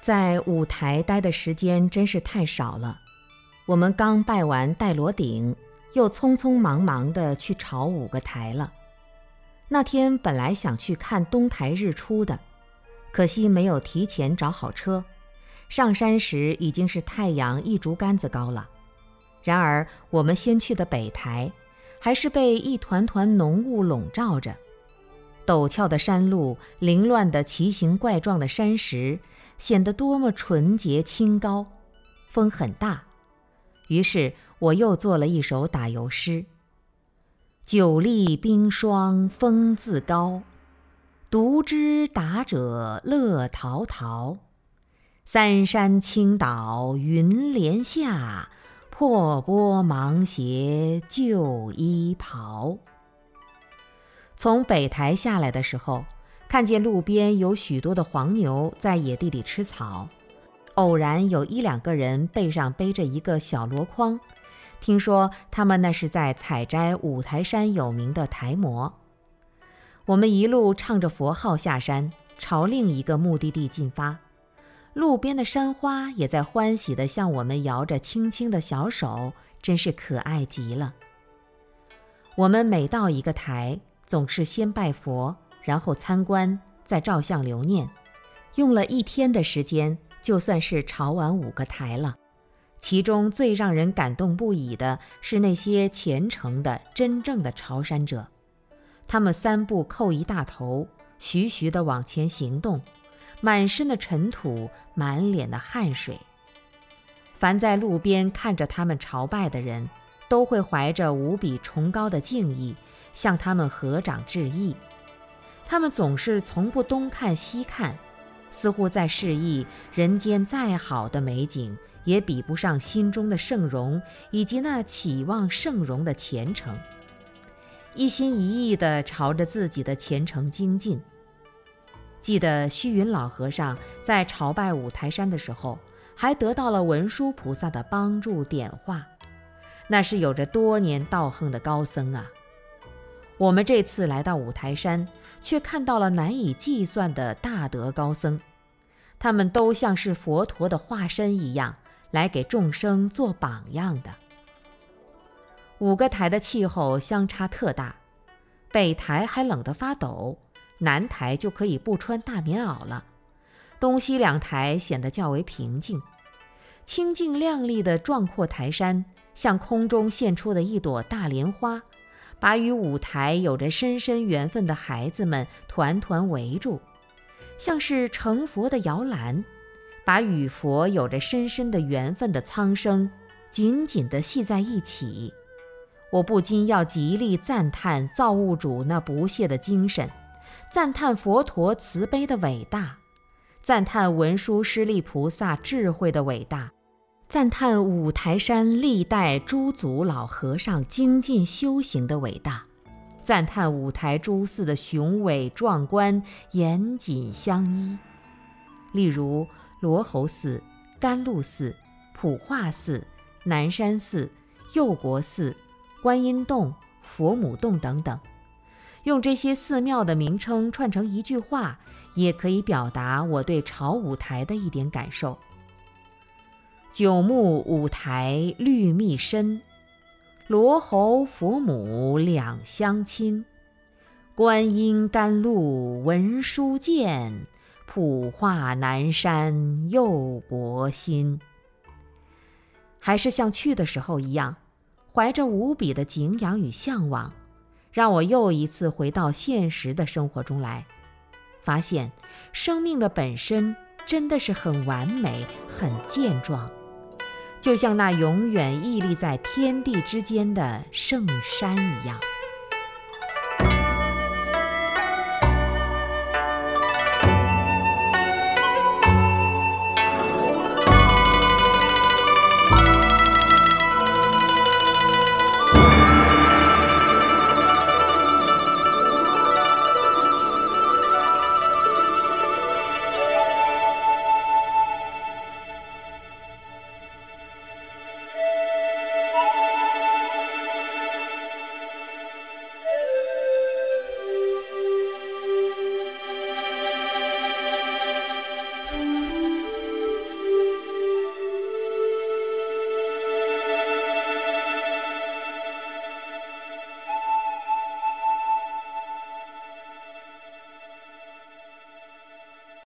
在五台待的时间真是太少了。我们刚拜完戴罗顶，又匆匆忙忙地去朝五个台了。那天本来想去看东台日出的，可惜没有提前找好车。上山时已经是太阳一竹竿子高了。然而我们先去的北台，还是被一团团浓雾笼罩着。陡峭的山路，凌乱的奇形怪状的山石，显得多么纯洁清高。风很大，于是我又做了一首打油诗。久立冰霜风自高，独知打者乐陶陶。三山倾倒云帘下，破钵芒鞋旧衣袍。从北台下来的时候，看见路边有许多的黄牛在野地里吃草，偶然有一两个人背上背着一个小箩筐。听说他们那是在采摘五台山有名的台蘑。我们一路唱着佛号下山，朝另一个目的地进发。路边的山花也在欢喜地向我们摇着轻轻的小手，真是可爱极了。我们每到一个台，总是先拜佛，然后参观，再照相留念，用了一天的时间，就算是朝完五个台了。其中最让人感动不已的是那些虔诚的、真正的朝山者，他们三步叩一大头，徐徐地往前行动，满身的尘土，满脸的汗水。凡在路边看着他们朝拜的人，都会怀着无比崇高的敬意，向他们合掌致意。他们总是从不东看西看，似乎在示意人间再好的美景。也比不上心中的圣容以及那期望圣容的虔诚，一心一意地朝着自己的虔诚精进。记得虚云老和尚在朝拜五台山的时候，还得到了文殊菩萨的帮助点化，那是有着多年道行的高僧啊。我们这次来到五台山，却看到了难以计算的大德高僧，他们都像是佛陀的化身一样。来给众生做榜样的。五个台的气候相差特大，北台还冷得发抖，南台就可以不穿大棉袄了。东西两台显得较为平静，清净亮丽的壮阔台山，像空中现出的一朵大莲花，把与舞台有着深深缘分的孩子们团团围住，像是成佛的摇篮。把与佛有着深深的缘分的苍生紧紧地系在一起，我不禁要极力赞叹造物主那不懈的精神，赞叹佛陀慈悲的伟大，赞叹文殊师利菩萨智慧的伟大，赞叹五台山历代诸祖老和尚精进修行的伟大，赞叹五台诸寺的雄伟壮观、严谨相依。例如。罗侯寺、甘露寺、普化寺、南山寺、佑国寺、观音洞、佛母洞等等，用这些寺庙的名称串成一句话，也可以表达我对朝五台的一点感受。九牧五台绿密深，罗侯佛母两相亲，观音甘露文殊见。普化南山佑国心，还是像去的时候一样，怀着无比的敬仰与向往，让我又一次回到现实的生活中来，发现生命的本身真的是很完美、很健壮，就像那永远屹立在天地之间的圣山一样。